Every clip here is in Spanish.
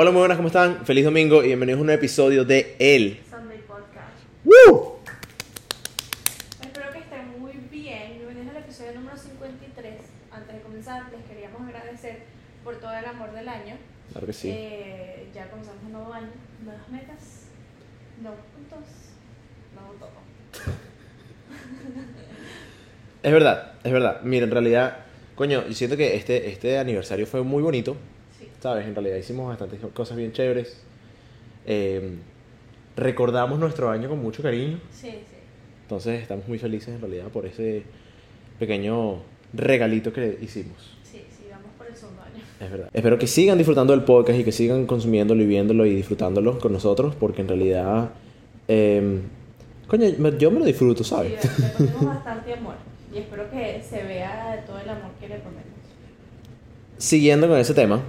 Hola, muy buenas, ¿cómo están? Feliz domingo y bienvenidos a un nuevo episodio de El. Sunday Podcast. ¡Woo! Espero que estén muy bien. Bienvenidos al episodio número 53. Antes de comenzar, les queríamos agradecer por todo el amor del año. Claro que sí. Eh, ya comenzamos un nuevo año, nuevas metas, nuevos puntos, nuevo todo. Es verdad, es verdad. Mira, en realidad, coño, yo siento que este, este aniversario fue muy bonito. ¿Sabes? En realidad hicimos bastantes cosas bien chéveres. Eh, recordamos nuestro año con mucho cariño. Sí, sí. Entonces estamos muy felices en realidad por ese pequeño regalito que hicimos. Sí, sí, vamos por el segundo año. Es verdad. Espero que sigan disfrutando del podcast y que sigan consumiéndolo y viéndolo y disfrutándolo con nosotros, porque en realidad, eh, coño, yo me lo disfruto, ¿sabes? Sí, le ponemos bastante amor. Y espero que se vea todo el amor que le ponemos. Siguiendo con ese tema,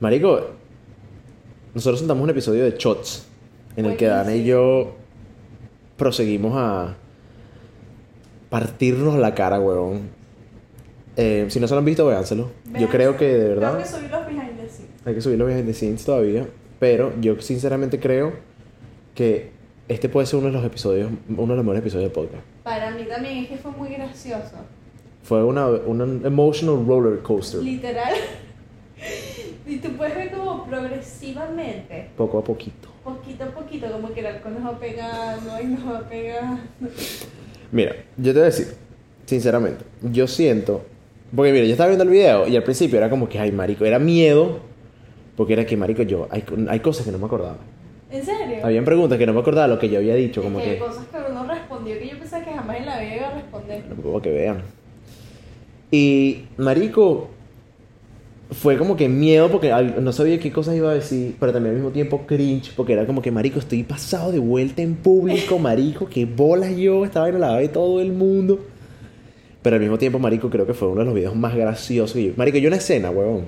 Marico, nosotros sentamos un episodio de Shots en el que Dana y yo proseguimos a partirnos la cara, huevón. Eh, si no se lo han visto, véanselo. Yo creo que de verdad. Tengo que subir los behind the scenes. Hay que subirlo behind the scenes todavía. Pero yo sinceramente creo que este puede ser uno de los episodios, uno de los mejores episodios del podcast. Para mí también es que fue muy gracioso. Fue una, una emotional roller coaster. Literal. y tú puedes ver como progresivamente, Poco a poquito. poquito a poquito, como que el alcohol nos va pegando y nos va pegando. Mira, yo te voy a decir, sinceramente, yo siento. Porque mira, yo estaba viendo el video y al principio era como que, ay, marico, era miedo. Porque era que, marico, yo, hay, hay cosas que no me acordaba. ¿En serio? Habían preguntas que no me acordaba lo que yo había dicho, como que hay cosas que uno respondió que yo pensaba que jamás en la vida iba a responder. Para que vean. Y, marico, fue como que miedo porque no sabía qué cosas iba a decir, pero también al mismo tiempo cringe, porque era como que, marico, estoy pasado de vuelta en público, marico, qué bolas yo, estaba en la de todo el mundo. Pero al mismo tiempo, marico, creo que fue uno de los videos más graciosos. que yo- Marico, yo una escena, huevón.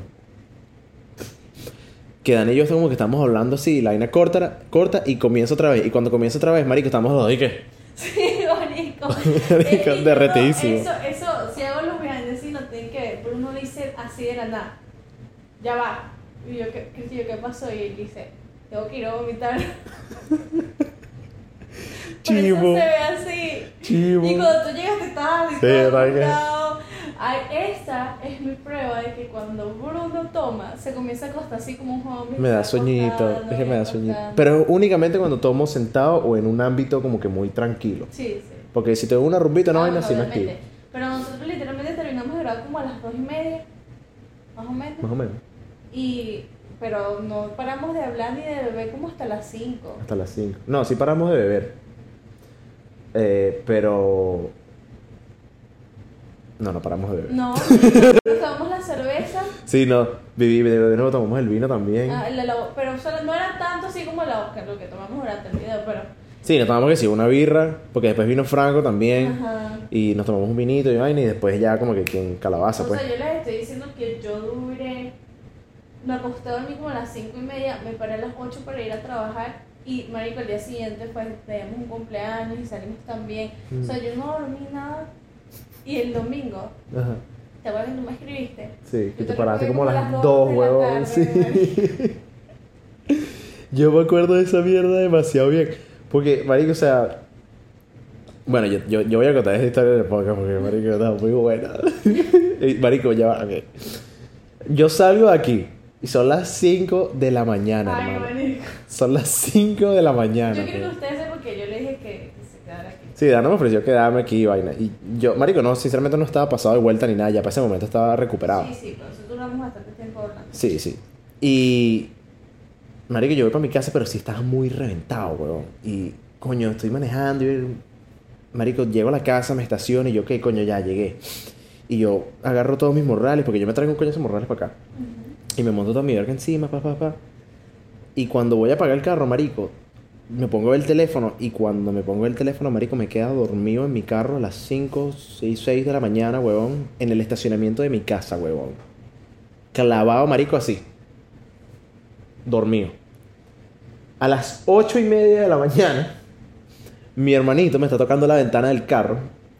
Que Dan y yo como que estamos hablando así, la vaina corta, corta y comienza otra vez. Y cuando comienza otra vez, marico, estamos los dos y qué. Sí. Marico, derretidísimo. Eso, eso, si hago los behind the scenes, no tienen que ver. Pero uno dice así de la nada. Ya va. Y yo, ¿qué, qué, tío, ¿qué pasó? Y él dice, tengo que ir a vomitar. Por eso Chivo. se ve así. Chivo. Y cuando tú llegas te estás así esta es mi prueba de que cuando Bruno toma, se comienza a acostar así como un joven. Me da sueñito, es que me da sueñito. Pero únicamente cuando tomo sentado o en un ámbito como que muy tranquilo. Sí, sí. Porque si tengo una rumbita, no Ah, vaina así, activo. Pero nosotros literalmente terminamos de grabar como a las dos y media, más o menos. Más o menos. Y, pero no paramos de hablar ni de beber como hasta las 5. Hasta las 5. No, sí paramos de beber. Eh, pero. No, no paramos de beber. No, nos tomamos la cerveza, Sí, no. Viví, nos tomamos el vino también. ah, la- la- pero solo, no era tanto así como la Oscar, lo que tomamos durante el video, pero. Sí, nos tomamos que sí, una birra. Porque después vino Franco también. Ajá. Y nos tomamos un vinito y vaina. Y después ya como que quien calabaza, O pues. sea, yo les estoy diciendo que yo duré. Me acosté a dormir como a las 5 y media, me paré a las 8 para ir a trabajar. Y, marico, el día siguiente, pues, teníamos un cumpleaños y salimos también. O sea, yo no dormí nada. Y el domingo, Ajá. ¿te acuerdas que tú me escribiste? Sí, que te te paraste como a las a las 2, dos de la huevón. Sí. Yo me acuerdo de esa mierda demasiado bien. Porque, marico, o sea... Bueno, yo, yo, yo voy a contar esta historia de podcast porque, marico, está muy buena. Y, marico, ya va, ok. Yo salgo de aquí y son las 5 de la mañana, Ay, hermano. Son las 5 de la mañana. Yo quiero que ustedes sepan porque yo le dije que, se quedara aquí. Sí, Dana me ofreció quedarme aquí vaina. Y yo, marico, no, sinceramente no estaba pasado de vuelta ni nada. Ya para ese momento estaba recuperado. Sí, sí, pero nosotros duramos bastante tiempo hablando. Sí, sí. Y. Marico, yo voy para mi casa, pero sí estaba muy reventado, weón. Y, coño, estoy manejando y. Marico, llego a la casa, me estaciono y yo, ¿qué coño? Ya llegué. Y yo agarro todos mis morrales, porque yo me traigo un coño de morrales para acá. Ujú. Y me monto toda mi verga encima, pa, pa, pa. Y cuando voy a apagar el carro, marico, me pongo el teléfono. Y cuando me pongo el teléfono, marico, me queda dormido en mi carro a las 5, 6, 6 de la mañana, huevón. En el estacionamiento de mi casa, huevón. Clavado, marico, así. Dormido. A las 8 y media de la mañana, mi hermanito me está tocando la ventana del carro.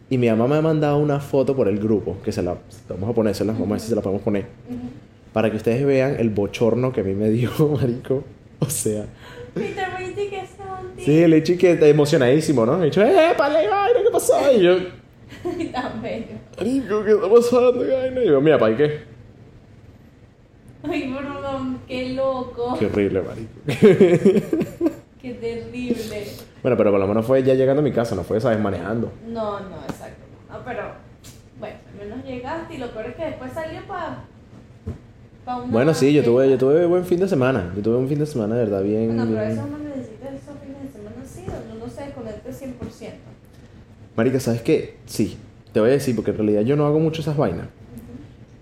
Y mi mamá me ha mandado una foto por el grupo, que se la vamos a ponérsela, vamos a ver si se la podemos poner. Ujú. Para que ustedes vean el bochorno que a mí me dio, marico. O sea, Peter sí, el hecho que está emocionadísimo, ¿no? Me dicho, ¡eh, pale, vaina, qué pasó! Y yo, Tan bello. marico, ¿qué está pasando, vaina? Y yo, mira, ¿para qué? Ay, Bruno, qué loco. Qué horrible, marico. Qué terrible. bueno, pero por lo menos fue ya llegando a mi casa, no fue, ¿sabes? Manejando. No, no, exacto. No, pero bueno, al menos llegaste y lo peor es que después salió para Bueno, sí, yo tuve, yo tuve buen fin de semana. Yo tuve un fin de semana, de verdad, bien. Bueno, pero eso uno necesita esos fines de semana así, donde uno se desconecte 100%. Marica, ¿sabes qué? Sí, te voy a decir, porque en realidad yo no hago mucho esas vainas.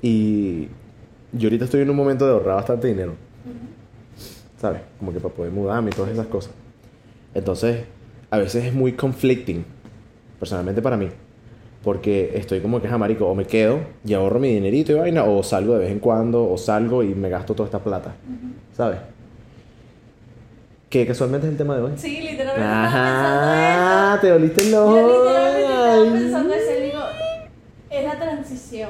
Y yo ahorita estoy en un momento de ahorrar bastante dinero, ¿sabes? Como que para poder mudarme y todas esas cosas. Entonces, a veces es muy conflicting, personalmente para mí. Porque estoy como que, ja, marico, o me quedo y ahorro mi dinerito y vaina, o salgo de vez en cuando, o salgo y me gasto toda esta plata, ¿sabes? Que casualmente es el tema de hoy. Sí, literalmente Ajá, te doliste el ojo. Yo literalmente estaba pensando eso digo, es la transición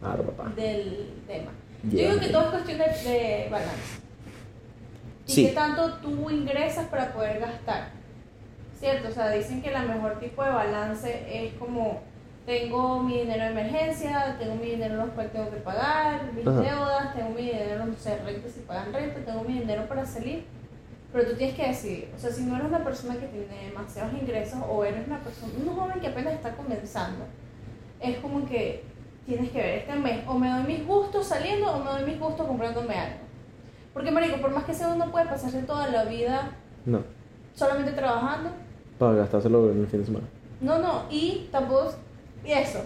Claro, papá. del tema. Yo digo que todo es cuestión de, de balance. Y Sí. qué tanto tú ingresas para poder gastar. ¿Cierto? O sea, dicen que el mejor tipo de balance es como tengo mi dinero de emergencia, tengo mi dinero los cuales tengo que pagar, mis Ajá. deudas, tengo mi dinero, no sé, renta si pagan renta, tengo mi dinero para salir. Pero tú tienes que decidir, o sea, si no eres una persona que tiene demasiados ingresos o eres una persona, un joven que apenas está comenzando, es como que tienes que ver este mes, o me doy mis gustos saliendo o me doy mis gustos comprándome algo. Porque, marico, por más que sea uno puede pasarse toda la vida No, solamente trabajando, para gastárselo en el fin de semana. no, no, y tampoco, y eso,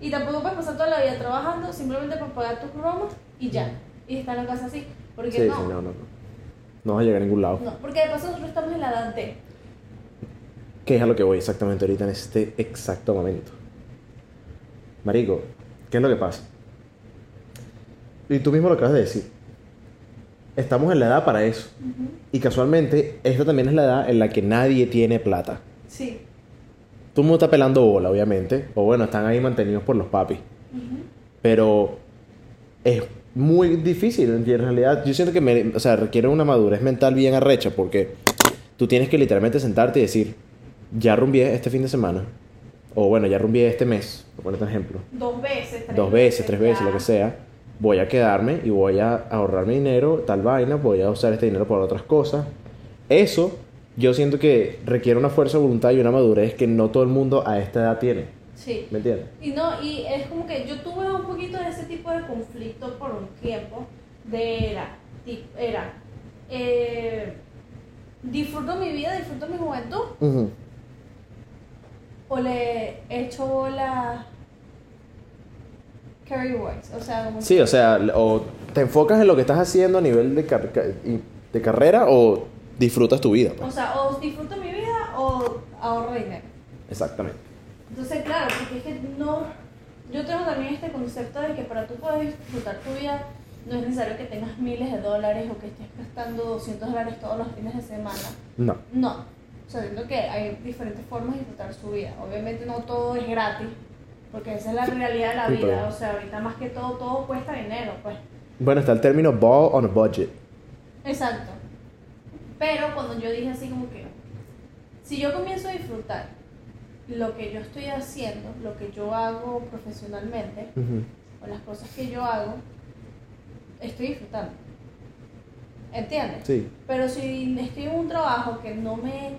y tampoco puedes pasar toda la vida trabajando simplemente para pagar tus bromas y ya, y estar en la casa así, porque Sí, no, sí, no, no, no. No vas a llegar a ningún lado. no, porque de paso nosotros estamos en la edad de, Que es a lo que voy exactamente ahorita en este exacto momento. Marico, ¿qué es lo que pasa? Y tú mismo lo acabas de decir. Estamos en la edad para eso. Y casualmente, esta también es la edad en la que nadie tiene plata. sí, Todo el mundo está pelando bola, obviamente. O bueno, están ahí mantenidos por los papis. Pero es muy difícil, en realidad. Yo siento que me- o sea, requiere una madurez mental bien arrecha porque tú tienes que literalmente sentarte y decir, ya rumbié este fin de semana. O bueno, ya rumbié este mes, por ponerte un ejemplo. dos veces, tres Dos veces, tres veces, ya. lo que sea. Voy a quedarme y voy a ahorrar mi dinero, tal vaina, voy a usar este dinero para otras cosas. Eso yo siento que requiere una fuerza de voluntad y una madurez que no todo el mundo a esta edad tiene. Sí. ¿Me entiendes? Y no, y es como que yo tuve un poquito de ese tipo de conflicto por un tiempo. De era, era, eh, disfruto mi vida, disfruto mi juventud, o le echo bola Carrie Wise. O sea, como Sí, que- o sea, o te enfocas en lo que estás haciendo a nivel de, car- de carrera o disfrutas tu vida. pues. o sea, o disfruto mi vida o ahorro dinero. Exactamente. Entonces, claro, porque es que no. Yo tengo también este concepto de que para tú poder disfrutar tu vida no es necesario que tengas miles de dólares o que estés gastando 200 dólares todos los fines de semana. No. No. O sea, siento que hay diferentes formas de disfrutar su vida. Obviamente no todo es gratis, porque esa es la realidad de la vida. pero- O sea, ahorita más que todo, todo cuesta dinero, pues. Bueno, está el término ball on a budget. Exacto. Pero cuando yo dije así como que, si yo comienzo a disfrutar lo que yo estoy haciendo, lo que yo hago profesionalmente, o las cosas que yo hago, estoy disfrutando. ¿Entiendes? Sí. Pero si estoy en un trabajo que no me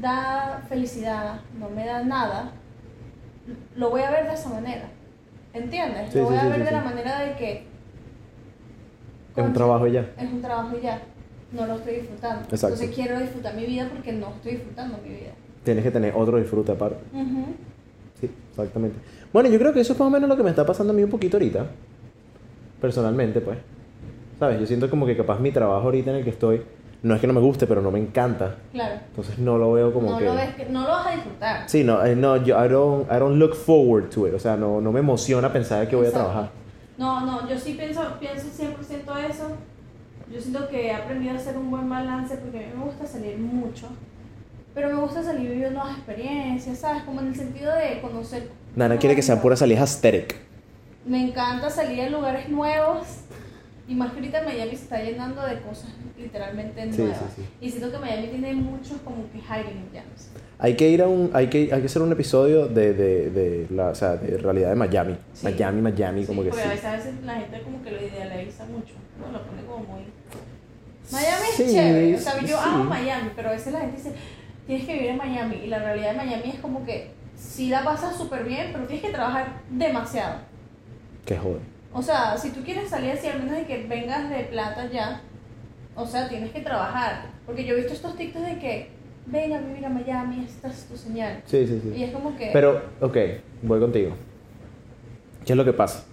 da felicidad, no me da nada, lo voy a ver de esa manera. ¿Entiendes? Sí, lo sí, voy a ver sí, de la manera de que Es un trabajo y ya. es un trabajo y ya. No lo estoy disfrutando. Exacto. Entonces quiero disfrutar mi vida porque no estoy disfrutando mi vida. Tienes que tener otro disfrute aparte. Sí, exactamente. Bueno, yo creo que eso es más o menos lo que me está pasando a mí un poquito ahorita. Personalmente, pues. ¿Sabes? Yo siento como que capaz mi trabajo ahorita en el que estoy, no es que no me guste, pero no me encanta. Claro. Entonces no lo veo como no, que... lo ves que- no lo vas a disfrutar. Sí, no, eh, no, yo I don't, I don't look forward to it. O sea, no, no me emociona pensar que voy a Exacto. trabajar. No, no, yo sí pienso, pienso 100% eso. Yo siento que he aprendido a hacer un buen balance porque a mí me gusta salir mucho. Pero me gusta salir viviendo nuevas experiencias, ¿sabes? Como en el sentido de conocer. Nana quiere que sean puras salidas aesthetic. Me encanta salir a lugares nuevos. Y más que ahorita Miami se está llenando de cosas literalmente nuevas. sí, sí. Y siento que Miami tiene muchos como que hiding gems. Hay que ir a un, hay que, hay que hacer un episodio de, de, de la, o sea, de realidad de Miami. Miami, Miami, como que sí. a veces, a veces la gente como que lo idealiza mucho. ¿no? Lo pone como muy... Miami es chévere. O sea, yo amo Miami, pero a veces la gente dice, tienes que vivir en Miami. Y la realidad de Miami es como que sí la pasas súper bien, pero tienes que trabajar demasiado. Que joder. O sea, si tú quieres salir así, al menos de que vengas de plata ya, o sea, tienes que trabajar. Porque yo he visto estos TikToks de que, ven a vivir a Miami, esta es tu señal. Sí, sí, sí. Y es como que... Pero, ok, voy contigo. ¿Qué es lo que pasa?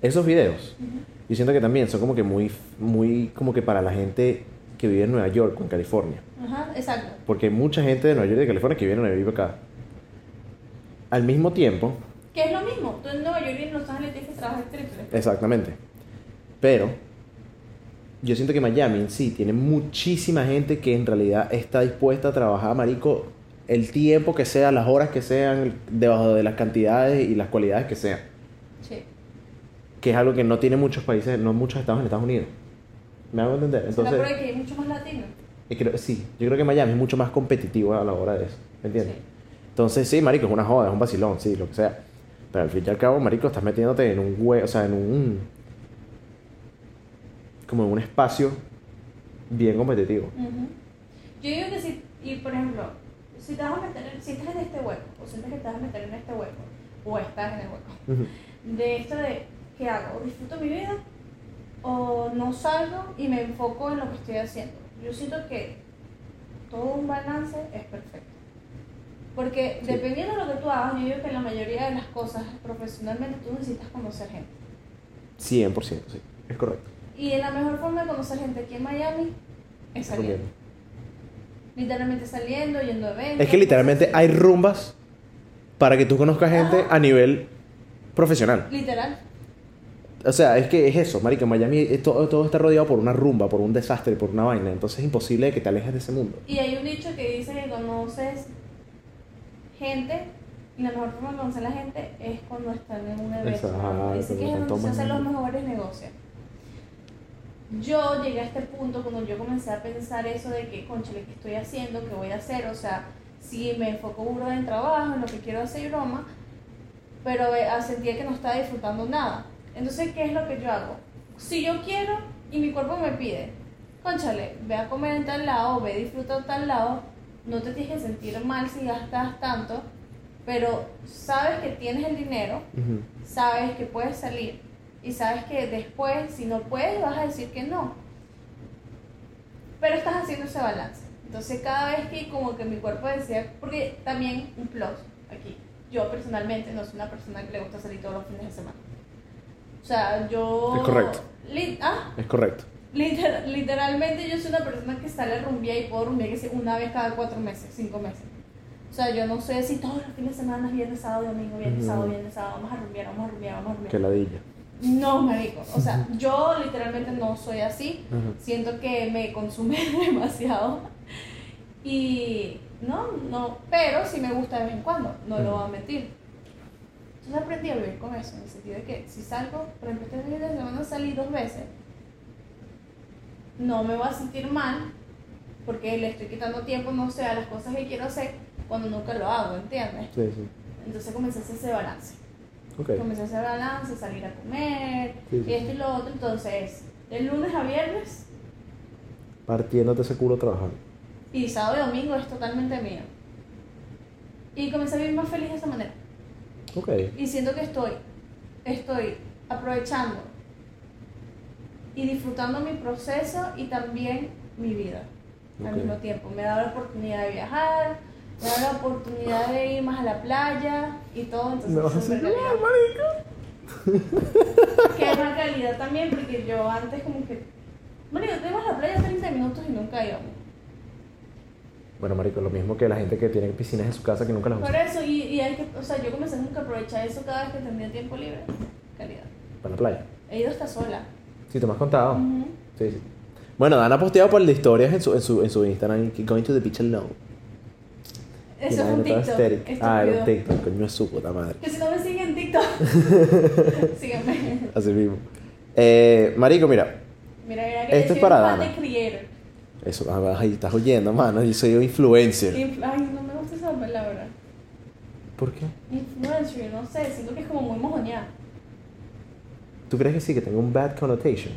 Esos videos, Ujú. yo siento que también son como que muy, muy, como que para la gente que vive en Nueva York o en California. Ajá, exacto. Porque hay mucha gente de Nueva York y de California que viene a York acá. Al mismo tiempo, Que es lo mismo. Tú en Nueva York y en Los Ángeles tienes que trabajar triple. exactamente. Pero, yo siento que Miami en sí tiene muchísima gente que en realidad está dispuesta a trabajar, marico, el tiempo que sea, las horas que sean, debajo de las cantidades y las cualidades que sean. Sí. que es algo que no tiene muchos países, no muchos estados en Estados Unidos. ¿Me hago entender? Entonces, Entonces, que hay mucho más latino. y creo- sí, yo creo que Miami es mucho más competitivo a la hora de eso, ¿me entiendes? Sí. Entonces, sí, marico, es una joda, es un vacilón, sí, lo que sea. Pero al fin y al cabo, marico, estás metiéndote en un hue o sea, en un... como en un espacio bien competitivo. Yo digo que si, y por ejemplo, si te vas a meter, si estás en este hueco, o sientes que te vas a meter en este hueco, o estás en el hueco, de esto de, ¿qué hago? ¿Disfruto mi vida? ¿O no salgo y me enfoco en lo que estoy haciendo? Yo siento que todo un balance es perfecto. Porque Sí. dependiendo de lo que tú hagas, yo digo que la mayoría de las cosas profesionalmente tú necesitas conocer gente. 100%, sí, es correcto. Y la mejor forma de conocer gente aquí en Miami es saliendo. Literalmente saliendo, yendo a eventos. Es que literalmente hay rumbas para que tú conozcas gente Ajá. a nivel profesional. Literal. O sea, es que es eso, marica, Miami eh, todo, todo está rodeado por una rumba, por un desastre, por una vaina, entonces es imposible que te alejes de ese mundo. Y hay un dicho que dice que conoces gente y la mejor forma de conocer a la gente es cuando están en un evento. Exacto, Dice que es donde se hacen los mejores negocios. Yo llegué a este punto cuando yo comencé a pensar eso de que, conchale, ¿qué estoy haciendo? ¿Qué voy a hacer? O sea, si me enfoco burda en trabajo, en lo que quiero hacer y broma, pero eh, sentía que no estaba disfrutando nada. Entonces, ¿qué es lo que yo hago? Si yo quiero y mi cuerpo me pide, conchale, ve a comer en tal lado, ve a disfrutar en tal lado, no te tienes que sentir mal si gastas tanto, pero sabes que tienes el dinero, sabes que puedes salir y sabes que después, si no puedes, vas a decir que no. Pero estás haciendo ese balance. Entonces, cada vez que como que mi cuerpo decía, porque también un plus aquí, yo personalmente no soy una persona que le gusta salir todos los fines de semana. O sea, yo... Es correcto. Li- ah, Es correcto. Liter- literalmente yo soy una persona que sale a rumbear y puedo rumbear una vez cada cuatro meses, cinco meses. O sea, yo no sé si todos los fines de semana, viernes, sábado, domingo, viernes, sábado, viernes, sábado, vamos a rumbear, vamos a rumbear, vamos a rumbear. Que ladilla. No, marico. O sea, yo literalmente no soy así. Siento que me consume demasiado. Y no, no. Pero sí me gusta de vez en cuando. No lo voy a mentir. Entonces aprendí a vivir con eso. En el sentido de que si salgo, por ejemplo, este fin de semana salí dos veces. No me voy a sentir mal. Porque le estoy quitando tiempo, no sé, a las cosas que quiero hacer cuando nunca lo hago, ¿entiendes? Sí, sí. Entonces comencé a hacer ese balance Ok. comencé a hacer balance, salir a comer, Sí, esto y lo otro. Entonces, de lunes a viernes Partiéndote ese culo trabajando. y sábado y domingo es totalmente mío. Y comencé a vivir más feliz de esa manera. Ok. Y siento que estoy, estoy aprovechando y disfrutando mi proceso y también mi vida al Ok. mismo tiempo. Me da la oportunidad de viajar, me da la oportunidad de ir más a la playa y todo. Entonces, Me vas a súper hacer calidad. marica. que es más calidad también, porque yo antes como que, yo te ibas a la playa 30 minutos y nunca íbamos. Bueno, marico, lo mismo que la gente que tiene piscinas en su casa que nunca las Por usa. eso, y, y hay que, o sea, yo comencé que a aprovechar eso cada vez que tenía tiempo libre, calidad. Para la playa. He ido hasta sola. Sí, te me has contado. Ujú. Sí, sí. Bueno, Dan ha posteado por de historias en su, en su, en su Instagram, going to the beach alone. Eso es un TikTok. Ah, era un. TikTok, coño es su puta madre. Que si no me siguen en TikTok, síganme. Así mismo. Eh, marico, mira, Mira, mira que Esto es para Dana. eso, ah, ay, estás oyendo, mano, yo soy influencer. Influ- Ay, no me gusta esa palabra. ¿Por qué? Influencer, no sé, siento que es como muy mojoneada. ¿Tú crees que sí, que tenga un bad connotation?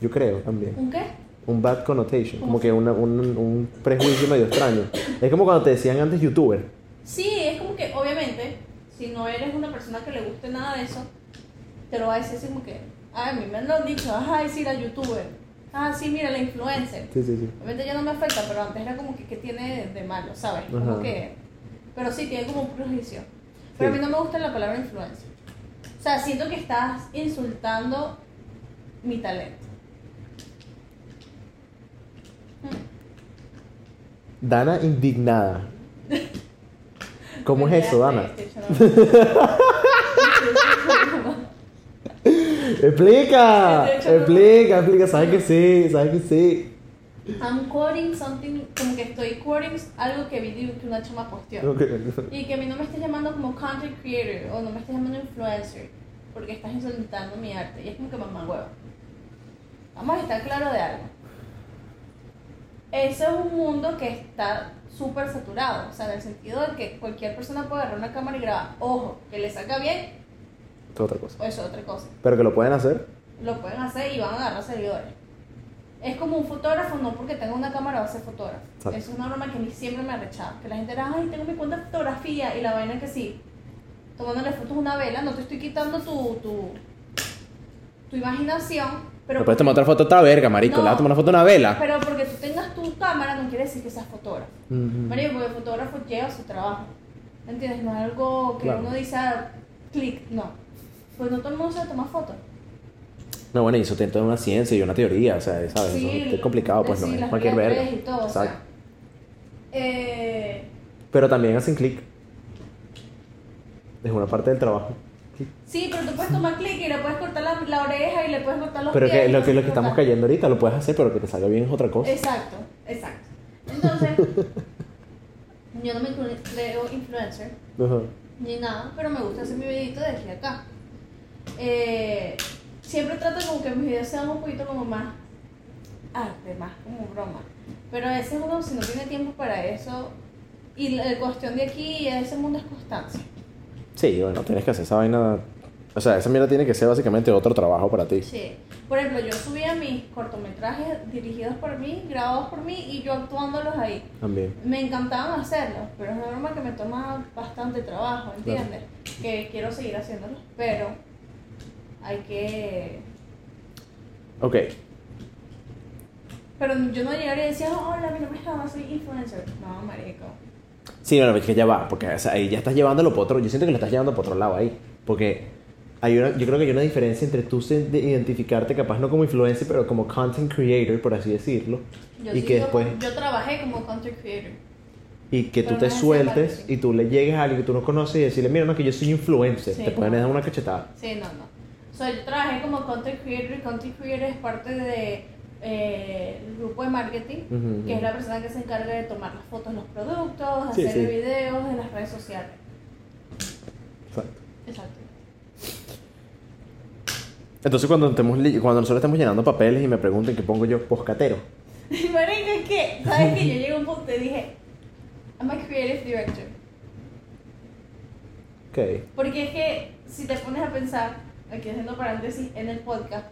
Yo creo también. ¿Un qué? Un bad connotation, ¿Cómo como que una- un, un prejuicio medio extraño. Es como cuando te decían antes youtuber. Sí, es como que, obviamente, si no eres una persona que le guste nada de eso, te lo va a decir así como que, ay, a mí me lo han dicho, ay, sí, la youtuber. Ah, sí, mira, la influencer. Sí, sí, sí. Obviamente ya no me afecta, pero antes era como que, ¿qué tiene de, malo, sabes? Como Ajá. que... Pero sí, tiene como un prejuicio. Pero a mí no me gusta la palabra influencer. O sea, siento que estás insultando mi talento. Dana indignada. ¿Cómo es eso, Dana? Explica, explica, explica. Sabes que sí, sabes que sí. I'm quoting something, como que estoy quoting algo que vi que una chama posteó. Ok. Y que a mí no me estés llamando como content creator o no me estés llamando influencer porque estás insultando mi arte. Y es como que mamá huevo. Vamos a estar claro de algo. Eso es un mundo que está súper saturado. O sea, en el sentido de que cualquier persona puede agarrar una cámara y grabar. Ojo, que le salga bien, es otra cosa. o eso es otra cosa. Pero que lo pueden hacer. Lo pueden hacer y van a agarrar seguidores. Es como un fotógrafo, no porque tenga una cámara va a ser fotógrafo. Exacto. Es una broma que a mí siempre me ha rechazado. Que la gente era, ay, tengo mi cuenta de fotografía y la vaina que sí. Tomándole fotos a una vela, no te estoy quitando tu, tu, tu imaginación. Pero, puedes tomar otra foto a esta verga, marico. No. Le vas a tomar una foto a una vela. pero porque tú tengas tu cámara no quiere decir que seas fotógrafo. Ujú. Marico, porque el fotógrafo lleva su trabajo. ¿Me entiendes? No es algo que Claro. uno dice, ah, clic, no. Pues no todo el mundo sabe tomar fotos. No, bueno, y eso tiene toda una ciencia y una teoría, o sea, ¿sabes? Eso es complicado, pues sí, no es cualquier verga. y todo, o Exacto. sea. Eh, Pero también hacen clic. Es una parte del trabajo. Sí, pero tú puedes tomar clic y le puedes cortar la, la oreja y le puedes cortar los Pero pies. y lo que, lo que estamos cayendo ahorita lo puedes hacer, pero que te salga bien es otra cosa. Exacto, exacto. Entonces, yo no me creo influencer ni nada, pero me gusta hacer mi videito de aquí a acá. Eh, siempre trato como que mis videos sean un poquito como más arte, más como broma. Pero a veces uno si no tiene tiempo para eso, y la cuestión de aquí y de ese mundo es constancia. Sí, bueno, tienes que hacer esa vaina. O sea, esa mierda tiene que ser básicamente otro trabajo para ti. Sí. Por ejemplo, yo subía mis cortometrajes dirigidos por mí, grabados por mí y yo actuándolos ahí. También. Me encantaban hacerlos, pero es una broma que me toma bastante trabajo, ¿entiendes? Que quiero seguir haciéndolos, pero hay que... Ok. Pero yo no llegaría y decía, hola, mi nombre es Java, soy influencer. No, marico. Sí, no, no, es que ya va, porque o sea, ahí ya estás llevándolo por otro. Yo siento que lo estás llevando por otro lado ahí. Porque hay una, yo creo que hay una diferencia entre tú de identificarte, capaz no como influencer, pero como content creator, por así decirlo. Yo, y sí que yo- después. yo trabajé como content creator. Y que tú te sueltes y tú le llegues a alguien que tú no conoces y decirle, mira, no, que yo soy influencer. Sí, te pueden no. dar una cachetada. Sí, no, no. O sea, yo trabajé como content creator y content creator es parte de eh, el grupo de marketing, que es la persona que se encarga de tomar las fotos de los productos, Sí, hacer sí. videos en las redes sociales. Exacto. Exacto. Entonces, cuando, estemos cuando nosotros estemos llenando papeles y me pregunten qué pongo yo, poscatero. Marico, es que, ¿sabes qué? Yo llegué a un punto y dije, I'm a creative director. Ok. Porque es que, si te pones a pensar, aquí haciendo paréntesis en el podcast,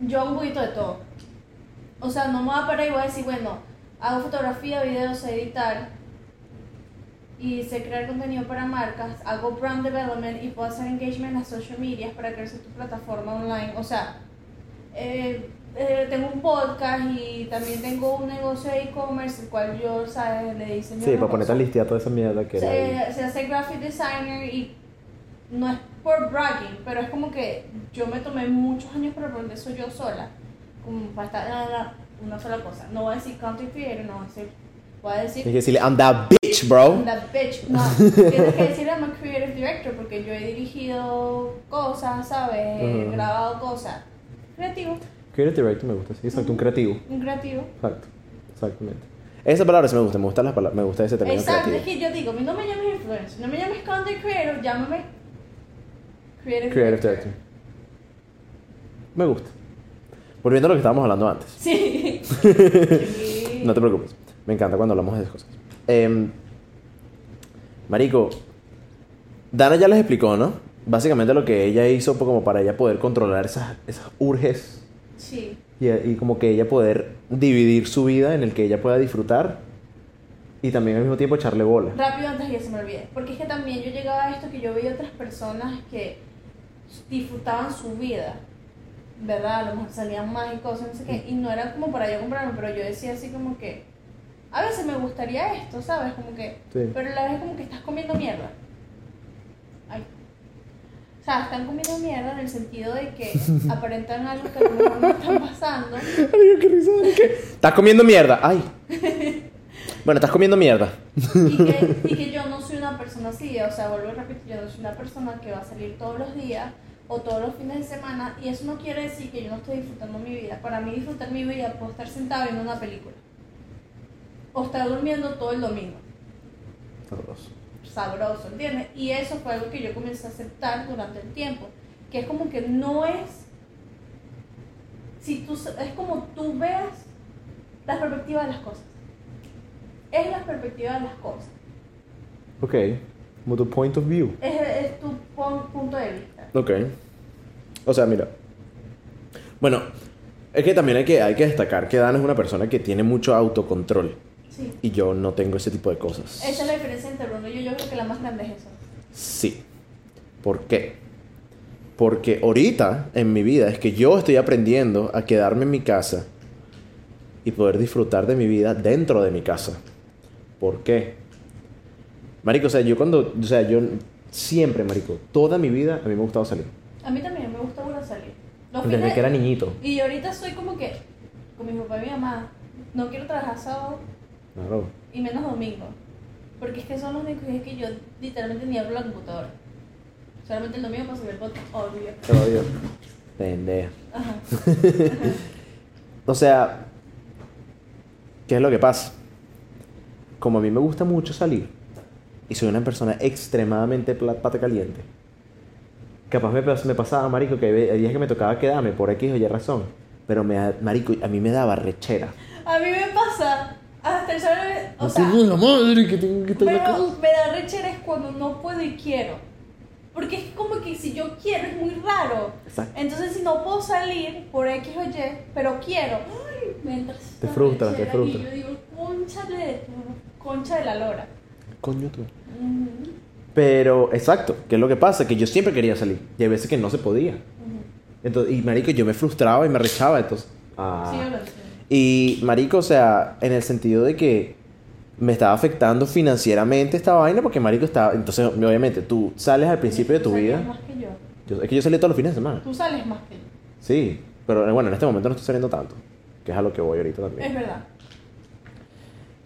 yo hago un poquito de todo. O sea, no me voy a parar y voy a decir, bueno, hago fotografía, videos, sé editar y sé crear contenido para marcas, hago brand development y puedo hacer engagement en las social medias para crecer tu plataforma online. O sea, eh, eh, tengo un podcast y también tengo un negocio de e-commerce, el cual yo, ¿sabes? Le diseño Sí, para ponerte a cosa. listear toda esa mierda que era se hace graphic designer y no es por bragging, pero es como que yo me tomé muchos años para aprender eso yo sola, como para estar una sola cosa. No voy a decir content creator, no voy a decir, voy a Tienes que decir decirle, I'm that bitch, bro. that bitch. No, tienes que decir I'm a creative director porque yo he dirigido cosas, ¿sabes? He Ujú. grabado cosas. Creativo, Creative director me gusta, sí, exacto, un creativo. un creativo. Exacto, exactamente. Esa palabra sí me gusta, me gusta, las palabras, me gusta ese término Exacto, es creativo. que yo digo, no me llames influencer, no me llames content creator, llámame creative, Creative director. director. Me gusta. Volviendo a lo que estábamos hablando antes. Sí. No te preocupes. Me encanta cuando hablamos de esas cosas. Em, marico, Dana ya les explicó, ¿no? Básicamente lo que ella hizo como para ella poder controlar esas, esas urges Sí. y, y como que ella poder dividir su vida en el que ella pueda disfrutar y también al mismo tiempo echarle bola. Rápido antes que se me olvide. Porque es que también yo llegaba a esto que yo veía otras personas que disfrutaban su vida. ¿Verdad? A lo mejor salían más y cosas, no sé qué. Y no era como para yo comprarme, pero yo decía así como que. A veces me gustaría esto, ¿sabes? Como que. Sí. Pero a la vez como que estás comiendo mierda. Ay. O sea, están comiendo mierda en el sentido de que aparentan algo que a lo mejor no están pasando. Amigo, qué risa, ¿qué? Estás comiendo mierda. Ay. Bueno, estás comiendo mierda. y que, y que yo no soy así, o sea, vuelvo a repetir, yo no soy una persona que va a salir todos los días o todos los fines de semana y eso no quiere decir que yo no estoy disfrutando mi vida. Para mí disfrutar mi vida puedo estar sentado viendo una película o estar durmiendo todo el domingo. Sabroso. Sabroso, ¿entiendes? Y eso fue algo que yo comencé a aceptar durante el tiempo, que es como que no es si tú es como tú veas la perspectiva de las cosas. Es la perspectiva de las cosas. Ok. Como tu point of view. Es, es tu pon- punto de vista. Ok. O sea, mira. Bueno, es que también hay que, hay que destacar que Dan es una persona que tiene mucho autocontrol. Sí. Y yo no tengo ese tipo de cosas. Esa es la diferencia entre Bruno y yo. Yo creo que la más grande es eso. Sí. ¿Por qué? Porque ahorita en mi vida es que yo estoy aprendiendo a quedarme en mi casa y poder disfrutar de mi vida dentro de mi casa. ¿Por qué? Marico, o sea, yo cuando, o sea, yo siempre, marico, toda mi vida a mí me ha gustado salir. A mí también me gusta mucho salir. Los Desde fines- que era niñito. Y ahorita soy como que con mi papá y mi mamá. No quiero trabajar sábado Claro. y menos domingo. Porque es que son los únicos días que yo literalmente ni abro la computadora. Solamente el domingo para subir el podcast. Obvio. Digo. Pendeja. Ajá. O sea, ¿qué es lo que pasa? Como a mí me gusta mucho salir y soy una persona extremadamente pata caliente, capaz me, me pasaba, marico, que hay días que me tocaba quedarme por X o Y razón, pero me, marico, a mí me daba rechera. A mí me pasa hasta el sábado. O sea, la madre que tengo que estar en la Pero me da rechera es cuando no puedo y quiero. Porque es como que si yo quiero es muy raro. Exacto. Entonces si no puedo salir por X o Y, pero quiero, ay, me entra Te frustra, te frustra. Y yo digo, conchale de concha de la lora. Coño tú. Pero, exacto, ¿qué es lo que pasa? Que yo siempre quería salir y hay veces que no se podía. Entonces, y marico, yo me frustraba y me rechaba, entonces... ah. Sí, lo entiendo. Y, marico, o sea, en el sentido de que me estaba afectando financieramente esta vaina, porque, marico, estaba... Entonces, obviamente, tú sales al principio de tu vida... más que yo. yo- es que yo salía todos los fines de semana. Tú sales más que yo. Sí, pero bueno, en este momento no estoy saliendo tanto, que es a lo que voy ahorita Es también. verdad.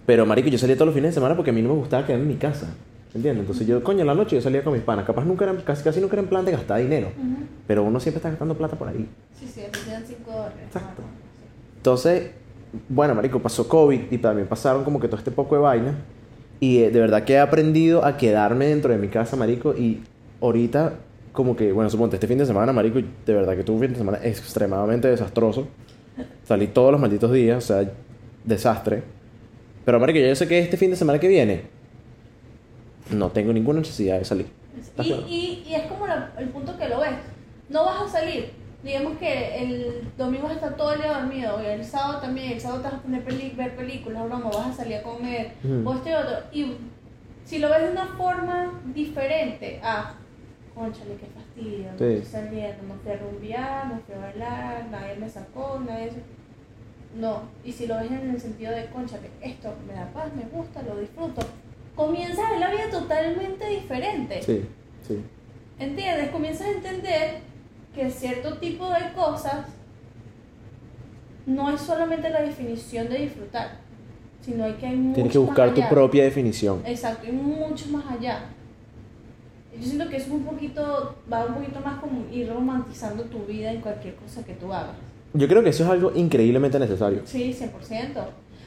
Pero, marico, yo salía todos los fines de semana porque a mí no me gustaba quedarme en mi casa. ¿Entiendes? Entonces yo, coño, en la noche yo salía con mis panas. Capaz nunca era, casi, casi nunca era en plan de gastar dinero. Pero uno siempre está gastando plata por ahí. Sí, sí, te quedan 5 dólares. Exacto. Entonces, bueno, marico, pasó COVID y también pasaron como que todo este poco de vaina. Y eh, de verdad que he aprendido a quedarme dentro de mi casa, marico. Y ahorita, como que, bueno, suponte, este fin de semana, marico, de verdad que tuve un fin de semana extremadamente desastroso. Salí todos los malditos días, o sea, desastre. Pero, marico, yo sé que este fin de semana que viene no tengo ninguna necesidad de salir. ¿Estás Y, y, y es como la- el punto que lo ves. No vas a salir. Digamos que el domingo vas a estar todo el día dormido. Y el sábado también. El sábado te vas a poner peli ver películas, broma. Vas a salir a comer. Ujú. O este y otro. Y si lo ves de una forma diferente. Ah, conchale, qué fastidio. No Sí. estoy saliendo. No fui a rumbear, no fui a bailar. Nadie me sacó, nadie... No. Y si lo ves en el sentido de, conchale, esto me da paz, me gusta, lo disfruto. Comienzas a ver la vida totalmente diferente. Sí, sí. ¿Entiendes? Comienzas a entender que cierto tipo de cosas no es solamente la definición de disfrutar, sino hay que hay mucho Tienes que buscar más tu propia definición. Exacto, hay mucho más allá. Yo siento que es un poquito, va un poquito más como ir romantizando tu vida en cualquier cosa que tú hagas. Yo creo que eso es algo increíblemente necesario. Sí, 100%.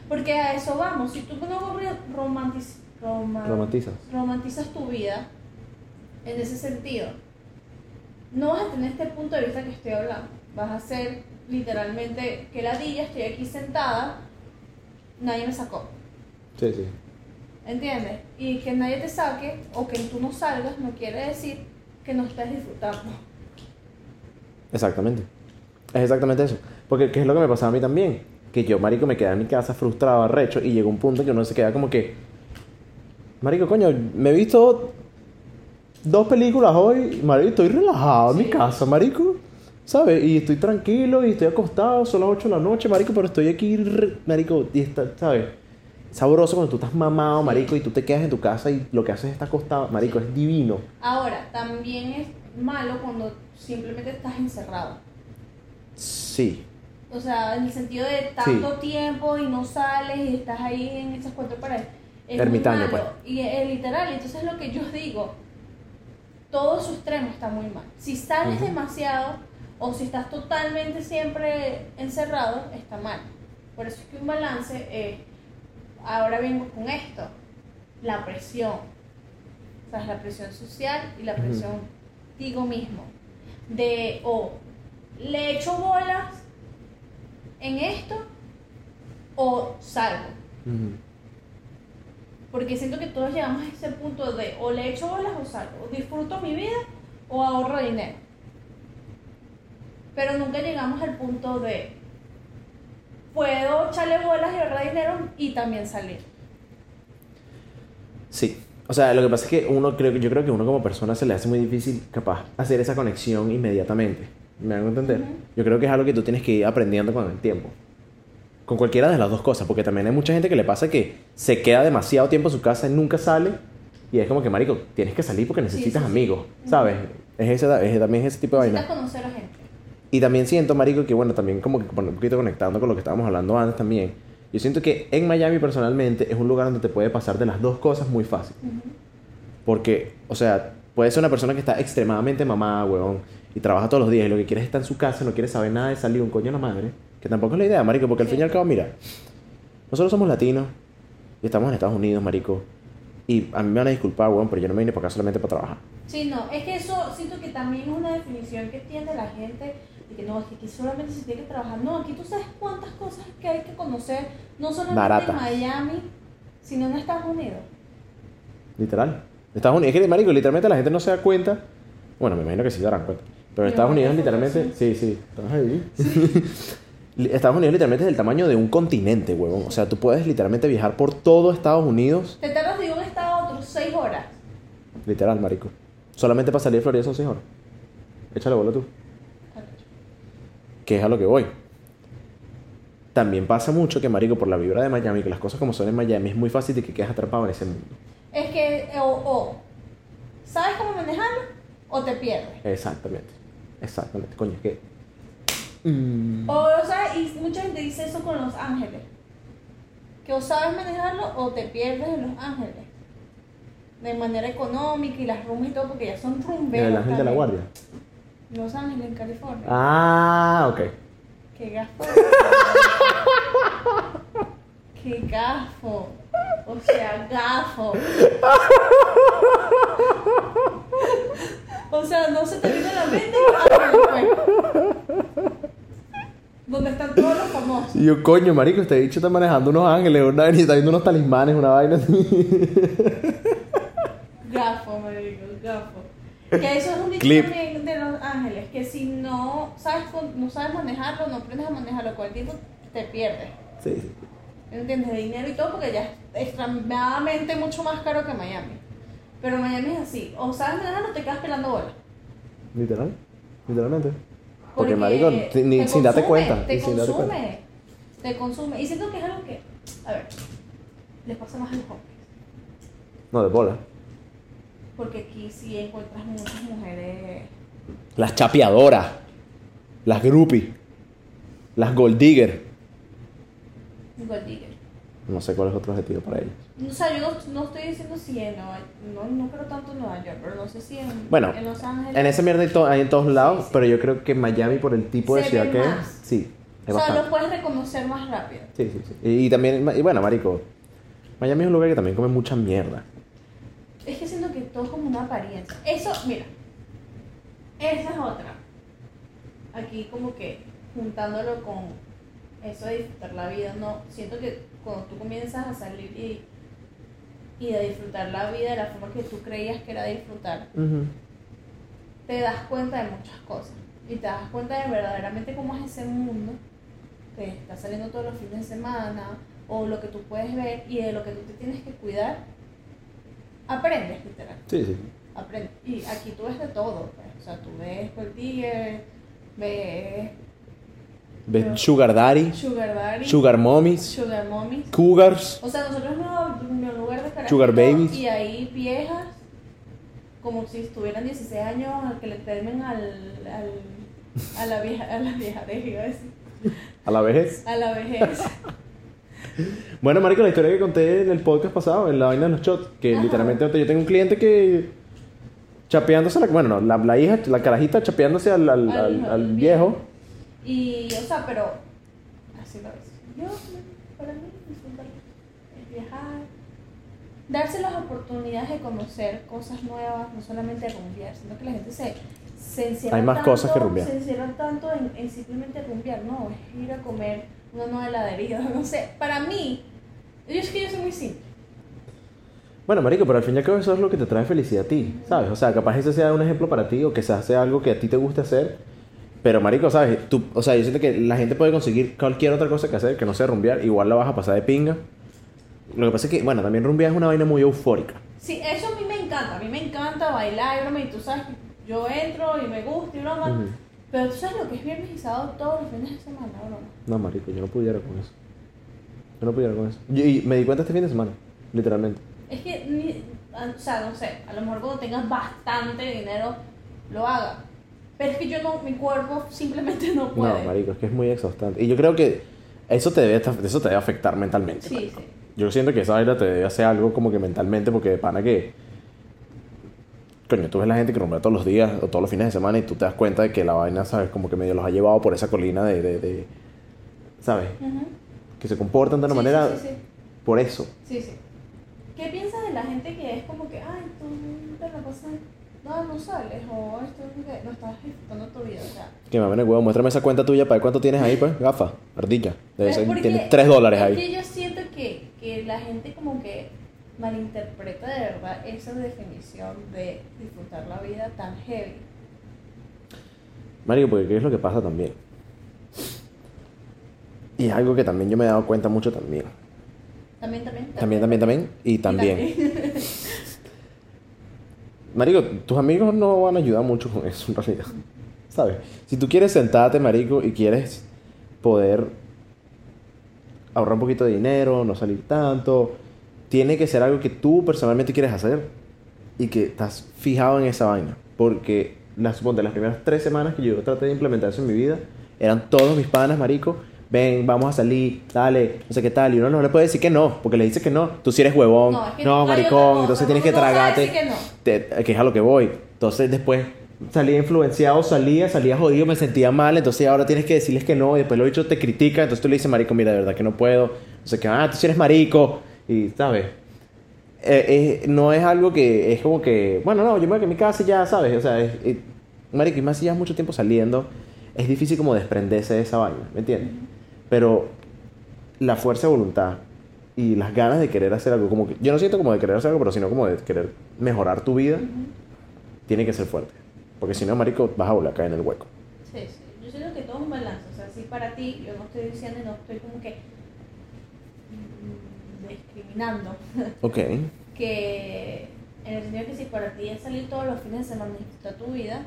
Porque a eso vamos. Si tú no romantiz, roma- Romantizas. romantizas tu vida en ese sentido, no vas a tener este punto de vista que estoy hablando. Vas a ser literalmente que ladilla, estoy aquí sentada, nadie me sacó. Sí, sí. ¿Entiendes? Y que nadie te saque o que tú no salgas no quiere decir que no estés disfrutando. Exactamente. Es exactamente eso. Porque ¿qué es lo que me pasaba a mí también? Que yo, marico, me quedaba en mi casa frustrado, arrecho, y llegó un punto en que uno se queda como que... Marico, coño, me he visto dos películas hoy, marico, estoy relajado en mi casa, marico. ¿Sabes? Y estoy tranquilo y estoy acostado, son las 8 de la noche, marico, pero estoy aquí, marico, y está, ¿sabes? Sabroso cuando tú estás mamado, marico, y tú te quedas en tu casa y lo que haces es estar acostado, marico, es divino. Ahora, también es malo cuando simplemente estás encerrado. Sí. O sea, en el sentido de tanto tiempo y no sales y estás ahí en esas cuatro paredes. Es Ermitaño, pues. Y es literal, entonces lo que yo digo, todo su extremo está muy mal. Si sales demasiado o si estás totalmente siempre encerrado, está mal. Por eso es que un balance es, ahora vengo con esto, la presión. O sea, la presión social y la presión digo mismo. De, o le echo bolas en esto o salgo. Porque siento que todos llegamos a ese punto de o le echo bolas o salgo, o disfruto mi vida o ahorro dinero. Pero nunca llegamos al punto de puedo echarle bolas y ahorrar dinero y también salir. Sí. O sea, lo que pasa es que uno creo que yo creo que uno como persona se le hace muy difícil capaz hacer esa conexión inmediatamente. ¿Me hago entender? Ujú. Yo creo que es algo que tú tienes que ir aprendiendo con el tiempo. Con cualquiera de las dos cosas, porque también hay mucha gente que le pasa que se queda demasiado tiempo en su casa y nunca sale y es como que marico, tienes que salir porque necesitas sí, sí. amigos, Ujú. ¿sabes? Es ese, es también ese tipo de vaina. Conocer a gente. Y también siento, marico, que bueno, también como que bueno, un poquito conectando con lo que estábamos hablando antes también. Yo siento que en Miami personalmente es un lugar donde te puede pasar de las dos cosas muy fácil. Ujú. Porque, o sea, puede ser una persona que está extremadamente mamada, weón, y trabaja todos los días y lo que quiere es estar en su casa, no quiere saber nada de salir un coño a la madre. Que tampoco es la idea, marico, porque al Sí. fin y al cabo, mira, nosotros somos latinos y estamos en Estados Unidos, marico. Y a mí me van a disculpar, weón, pero yo no me vine para acá solamente para trabajar. Sí, no, es que eso siento que también es una definición que tiene la gente de que no, es que aquí solamente se tiene que trabajar. No, aquí tú sabes cuántas cosas que hay que conocer, no solamente en Miami, sino en Estados Unidos. Literal. Estados Unidos, es que, marico, literalmente la gente no se da cuenta. Bueno, me imagino que sí se darán cuenta. Pero Estados Unidos literalmente... Sí, sí, estás ahí. Estados Unidos literalmente es del tamaño de un continente, huevón. O sea, tú puedes literalmente viajar por todo Estados Unidos. Te tardas de un estado a otro seis horas. Literal, marico. Solamente para salir de Florida son 6 horas. Échale bola tú. Que es a lo que voy. También pasa mucho que, marico, por la vibra de Miami, que las cosas como son en Miami, es muy fácil de que quedes atrapado en ese mundo. Es que o, o sabes cómo manejarlo o te pierdes. Exactamente. Exactamente. Coño, es que... Mm. O, o sea, y mucha gente dice eso con Los Ángeles. Que o sabes manejarlo o te pierdes en Los Ángeles. De manera económica y las rumbas y todo, porque ya son En rumberos. el ángel de la también. guardia. Los Ángeles, en California. Ah, ok. Qué gafo. Qué gafo. O sea, gafo. O sea, no se te a la mente. Pues. Donde están todos los famosos. Y yo, coño, marico, este bicho está manejando unos ángeles, una vaina, y está viendo unos talismanes, una vaina así. Gafo, marico, gafo. Que eso es un dicho también de Los Ángeles, que si no sabes, no sabes manejarlo, no aprendes a manejarlo con el tiempo, te pierdes. Sí, sí. ¿Entiendes? De dinero y todo, porque ya es extremadamente mucho más caro que Miami. Pero Miami es así, o sabes manejarlo o te quedas pelando bola. Literal. Literalmente. Porque, marico, te ni- sin darte consume, cuenta. Te y sin darte cuenta. consume, te consume. Y siento que es algo que, a ver, les pasa más a los hombres. No, de bola. Porque aquí sí encuentras muchas mujeres Las chapeadoras. Las groupies. Las gold digger. gold digger. No sé cuál es otro objetivo para ellos. O sea, yo no, no estoy diciendo si en Nueva no, no creo tanto en Nueva York, pero no sé si en, Bueno, en Los Ángeles. En esa mierda hay, to- hay en todos lados, sí. pero yo creo que Miami, por el tipo de Se ciudad que más. es, sí. Es o sea, bastante. lo puedes reconocer más rápido. Sí, sí, sí. Y, y también, y bueno, marico, Miami es un lugar que también come mucha mierda. Es que siento que todo es como una apariencia. Eso, mira, esa es otra. Aquí como que juntándolo con eso de disfrutar la vida, no, siento que cuando tú comienzas a salir y, y a disfrutar la vida de la forma que tú creías que era disfrutar, te das cuenta de muchas cosas. Y te das cuenta de verdaderamente cómo es ese mundo que está saliendo todos los fines de semana, o lo que tú puedes ver y de lo que tú te tienes que cuidar. Aprendes, literal. Sí, sí. Aprendes. Y aquí tú ves de todo. pues. O sea, tú ves ves ¿Ves Pero- Sugar Daddy, Sugar Daddy, Sugar Mommies, Sugar Mommies. Cougars. O sea, nosotros no en un lugar de Sugar babies. Y ahí viejas, como si estuvieran 16 años, a que le temen al, al, a la vieja, a la vieja, iba a decir, A la vejez. a la vejez. Bueno, marico, la historia que conté en el podcast pasado, en la vaina de los shots, que Ajá. literalmente yo tengo un cliente que chapeándose, la, bueno, no, la, la hija, la carajita chapeándose al, al, Al- al- al al viejo. Y, o sea, pero así lo es. Yo, para mí, disfrutar es viajar, darse las oportunidades de conocer cosas nuevas, no solamente rumbear, sino que la gente se, se encierra Hay más tanto, cosas que rumbear. Se encierra tanto en, en simplemente rumbear, no, es ir a comer una nueva heladería, no sé. Para mí, yo es que yo soy muy simple. Bueno, marico, pero al fin y al cabo eso es lo que te trae felicidad a ti, ¿sabes? O sea, capaz ese sea un ejemplo para ti o que se hace algo que a ti te guste hacer. Pero, marico, ¿sabes? Tú, o sea, yo siento que la gente puede conseguir cualquier otra cosa que hacer que no sea rumbear. Igual la vas a pasar de pinga. Lo que pasa es que, bueno, también rumbear es una vaina muy eufórica. Sí, eso a mí me encanta, a mí me encanta bailar y broma, y tú sabes, yo entro y me gusta y broma, Ujú. pero tú sabes lo que es viernes y sábado todos los fines de semana, broma. No, marico, yo no pudiera con eso. Yo no pudiera con eso. Y, y me di cuenta este fin de semana, literalmente. Es que, ni- o sea, no sé, a lo mejor cuando tengas bastante dinero lo haga. Pero es que yo no, mi cuerpo simplemente no puede. No, marico, es que es muy exhaustante. Y yo creo que eso te debe, eso te debe afectar mentalmente. Sí, marico. sí. Yo siento que esa vaina te debe hacer algo como que mentalmente, porque de pana que. Coño, tú ves la gente que rumbea todos los días o todos los fines de semana y tú te das cuenta de que la vaina, ¿sabes? Como que medio los ha llevado por esa colina de. de, de- ¿Sabes? Que se comportan de una Sí, manera. Sí, sí, Por eso. sí. sí, sí. ¿Qué piensas de la gente que es como que, ay, tú te la pasas, no, no sales, o esto es que no estás disfrutando tu vida, o sea. Que me el huevo, muéstrame esa cuenta tuya para ver cuánto tienes ahí, pues. Gafa, ardilla. Debe Es ser, tienes 3 dólares es ahí. que yo siento que, que la gente como que malinterpreta de verdad esa definición de disfrutar la vida tan heavy. Marico, porque ¿qué es lo que pasa también? Y es algo que también yo me he dado cuenta mucho también. También, también. También, también, también. Y también. Marico, tus amigos no van a ayudar mucho con eso en realidad. ¿Sabes? Si tú quieres sentarte, marico, y quieres poder ahorrar un poquito de dinero, no salir tanto, tiene que ser algo que tú personalmente quieres hacer y que estás fijado en esa vaina. Porque las, suponte, las primeras tres semanas que yo traté de implementar eso en mi vida, eran todos mis panas, marico. Ven, vamos a salir, dale, no sé qué tal. Y uno no le puede decir que no, porque le dice que no. Tú sí eres huevón, No, es que no, hay otra maricón, entonces tienes que tragarte. que no. Te- que es a lo que voy. Entonces después salía influenciado, salía, salía jodido, me sentía mal, entonces ahora tienes que decirles que no, y después lo dicho te critica, entonces tú le dices, marico, mira, de verdad que no puedo, no sé qué, ah, tú sí eres marico, y, ¿sabes? Eh, eh, no es algo que, es como que, bueno, no, yo me voy a mi casa y ya, ¿sabes? O sea, es, es- marico, y más si llevas mucho tiempo saliendo, es difícil como desprenderse de esa vaina, ¿me entiendes? Pero la fuerza de voluntad y las ganas de querer hacer algo, como que, yo no siento como de querer hacer algo, pero sino como de querer mejorar tu vida, tiene que ser fuerte. Porque si no, marico, vas a volver a caer en el hueco. Sí, sí. Yo siento que todo es un balance. O sea, si para ti, yo no estoy diciendo no estoy como que mm, discriminando. Ok. que en el sentido que si para ti es salir todos los fines de semana y tu vida.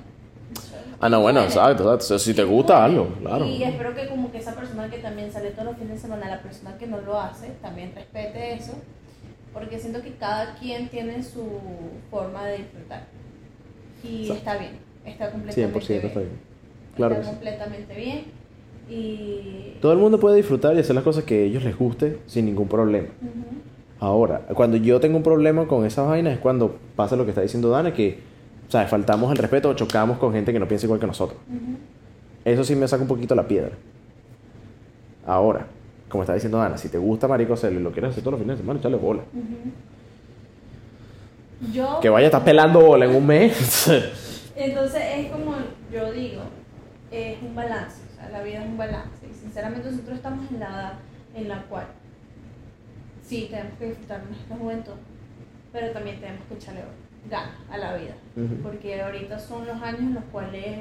Ah, no, bueno, exacto, exacto. Si te Sí, gusta, hazlo, claro. Y espero que como que esa persona que también sale todos los fines de semana, la persona que no lo hace, también respete eso. Porque siento que cada quien tiene su forma de disfrutar. Y Exacto. está bien. Está 100% completamente bien. está bien. Claro está sí. completamente bien. Y... Todo el mundo puede disfrutar y hacer las cosas que a ellos les guste sin ningún problema. Ujú. Ahora, cuando yo tengo un problema con esas vainas es cuando pasa lo que está diciendo Dana, que, ¿sabes? Faltamos el respeto o chocamos con gente que no piensa igual que nosotros. Eso sí me saca un poquito la piedra. Ahora, como está diciendo Ana, si te gusta marico hacerlo y lo quieres hacer todos los fines de semana, échale bola. Yo, Que vaya a estar pelando bola en un mes. entonces es como yo digo, es un balance, o sea, la vida es un balance. Y sinceramente nosotros estamos en la edad en la cual sí tenemos que disfrutar nuestra juventud, pero también tenemos que echarle ganas a la vida. Ujú. Porque ahorita son los años en los cuales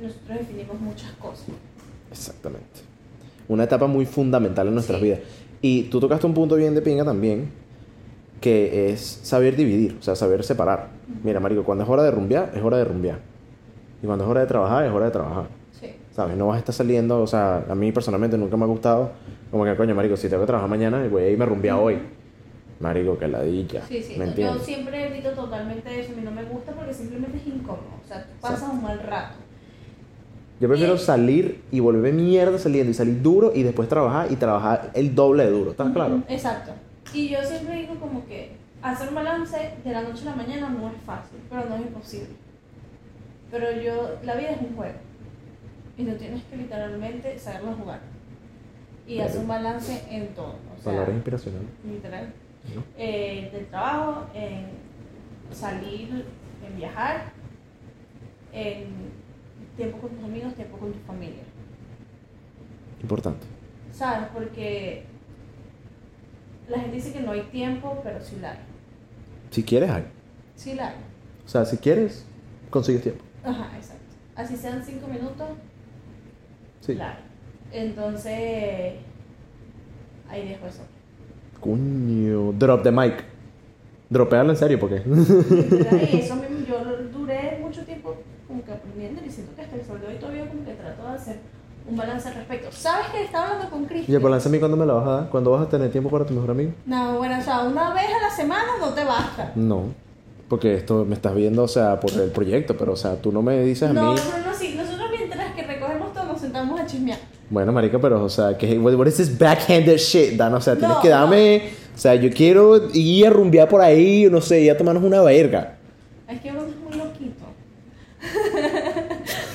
nosotros definimos muchas cosas. Exactamente. Una etapa muy fundamental en nuestras Sí. vidas. Y tú tocaste un punto bien de pinga también, que es saber dividir, o sea, saber separar. Mira, marico, cuando es hora de rumbear, es hora de rumbear. Y cuando es hora de trabajar, es hora de trabajar. Sí. ¿Sabes? No vas a estar saliendo, o sea, a mí personalmente nunca me ha gustado, como que, coño, marico, si tengo que trabajar mañana, voy a irme a rumbear hoy. Marico, que ladilla. Sí, sí. ¿Me Yo entiendes? siempre evito totalmente eso. A mí no me gusta porque simplemente es incómodo. O sea, tú pasas un mal rato. Yo prefiero salir y volver mierda saliendo y salir duro y después trabajar y trabajar el doble de duro. ¿Estás claro? Exacto. Y yo siempre digo como que hacer un balance de la noche a la mañana no es fácil, pero no es imposible. Pero yo, la vida es un juego. Y tú tienes que literalmente saberlo jugar. Y hacer un balance en todo. O sea, Palabras inspiracionales. literal. Eh, del trabajo, en salir, en viajar, en tiempo con tus amigos, tiempo con tu familia. Importante. ¿Sabes? Porque la gente dice que no hay tiempo, pero sí la hay. Si quieres, hay. Sí la hay. O sea, si quieres, consigues tiempo. Ajá, exacto. Así sean cinco minutos, Sí. la hay. Entonces, ahí dejo eso. Coño. Drop the mic. Dropearlo en serio. Literal, Y eso mismo, yo duré mucho tiempo como que aprendiendo y siento que hasta el sol de hoy todavía como que trato de hacer un balance al respecto. ¿Sabes que estaba hablando con Cristian? Oye, por lanza a mí, ¿cuándo me la vas a dar? ¿Cuándo vas a tener tiempo para tu mejor amigo? No, bueno, o sea, una vez a la semana no te basta. No. Porque esto me estás viendo, o sea, por el proyecto, pero, o sea, tú no me dices a No, mí. no, no, sí. Nosotros mientras que recogemos todo nos sentamos a chismear. Bueno, marica, pero, o sea, que what, what is this backhanded shit, Dan? O sea, tienes No, que darme. O sea, yo quiero ir a rumbear por ahí, no sé, ir a tomarnos una verga. Es que uno es muy loquito.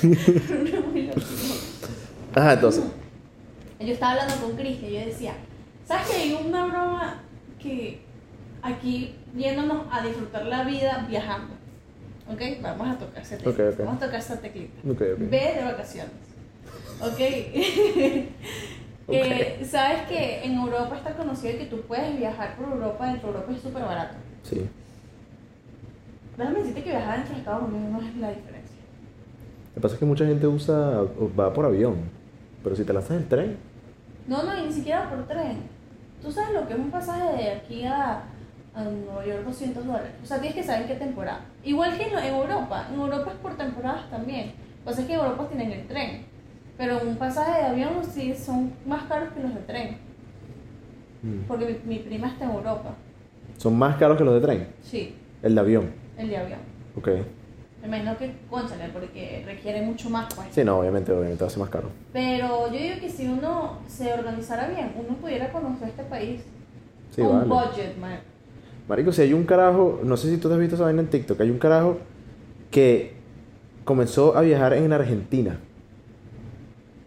uno es muy loquito. Ajá, entonces. Yo estaba hablando con Cristian y yo decía, ¿sabes que hay una broma que aquí yéndonos a disfrutar la vida viajando? ¿Ok? Vamos a tocar ese tema. Ok, ok. Vamos a tocar esa teclita. Ok, ok. Ve de vacaciones. ¿Ok? Que, ¿Sabes que en Europa está conocido que tú puedes viajar por Europa? Dentro de Europa es súper barato. Sí. Déjame decirte que viajar dentro de Estados Unidos no es la diferencia. Lo que pasa es que mucha gente usa, va por avión. Pero si te lanzas en tren, No, no, ni siquiera por tren. Tú sabes lo que es un pasaje de aquí a, a Nueva York, 200 dólares. O sea, tienes que saber en qué temporada. Igual que en, en Europa. En Europa es por temporadas también. Lo que pasa es que en Europa tienen el tren. Pero un pasaje de avión sí son más caros que los de tren. mm, Porque mi, mi prima está en Europa. son más caros que los de tren. Sí, El de avión. el de avión. Ok. Me imagino que, conchale, porque requiere mucho más, pues. Sí, no, obviamente, obviamente va a ser más caro. Pero yo digo que si uno se organizara bien, uno pudiera conocer este país. Sí, con vale. budget, man. Marico, si hay un carajo, no sé si tú te has visto esa vaina en TikTok, hay un carajo que comenzó a viajar en Argentina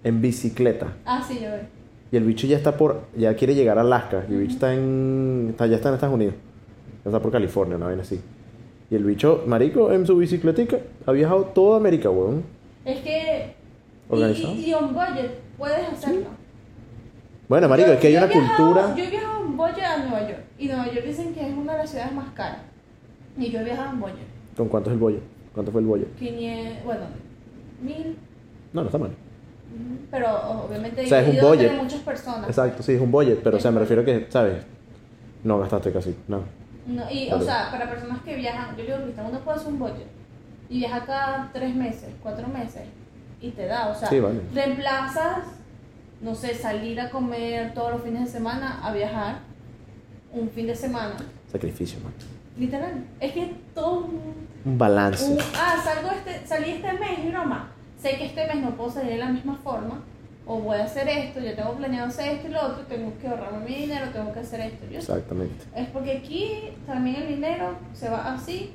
en bicicleta. Ah, sí, yo veo. Y el bicho ya está por, ya quiere llegar a Alaska. Y el bicho está en, está, ya está en Estados Unidos. Ya está por California, una vaina así. Y el bicho, marico, en su bicicletica, ha viajado toda América, weón. Es que. ¿Organizado? y, y on budget puedes hacerlo. Bueno, marico, Yo- es que hay una viajado- cultura... Yo he viajado en budget a Nueva York. Y Nueva York dicen que es una de las ciudades más caras. Y yo he viajado en budget. ¿Con cuánto es el bollo? ¿Cuánto fue el bollo? 500. Bueno, mil. No, no está mal. Pero obviamente O sea, es un entre budget. muchas personas. Exacto, sí, es un budget, pero o sea, me refiero que, ¿sabes? No gastaste casi, no. No, y, o sea, para personas que viajan, yo digo, uno puede hacer un budget y viaja cada tres meses, cuatro meses y te da, o sea, Sí, vale. reemplazas, no sé, salir a comer todos los fines de semana a viajar un fin de semana, Sacrificio, man. literal. Es que todo un, Un balance. un- ah, salgo este, salí este mes y broma, sé que este mes no puedo salir de la misma forma. O voy a hacer esto, yo tengo planeado hacer esto y lo otro, tengo que ahorrarme mi dinero, tengo que hacer esto. Yo Exactamente. es porque aquí también el dinero se va así.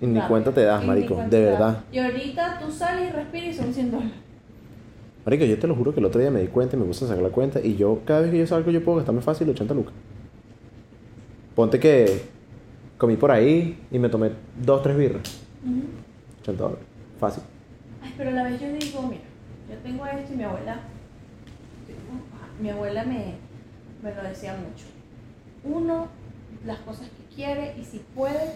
Y ni rápido. cuenta te das, Y marico, de verdad. Y ahorita tú sales y respiras y son 100 dólares. Marico, yo te lo juro que el otro día me di cuenta y me puse a sacar la cuenta y yo, cada vez que yo salgo, yo puedo gastarme fácil 80 lucas. Ponte que comí por ahí y me tomé dos, tres birras. Ujú. 80 dólares. Fácil. Pero a la vez yo digo, mira, yo tengo esto y mi abuela, mi abuela me, me lo decía mucho. Uno, las cosas que quiere y si puede,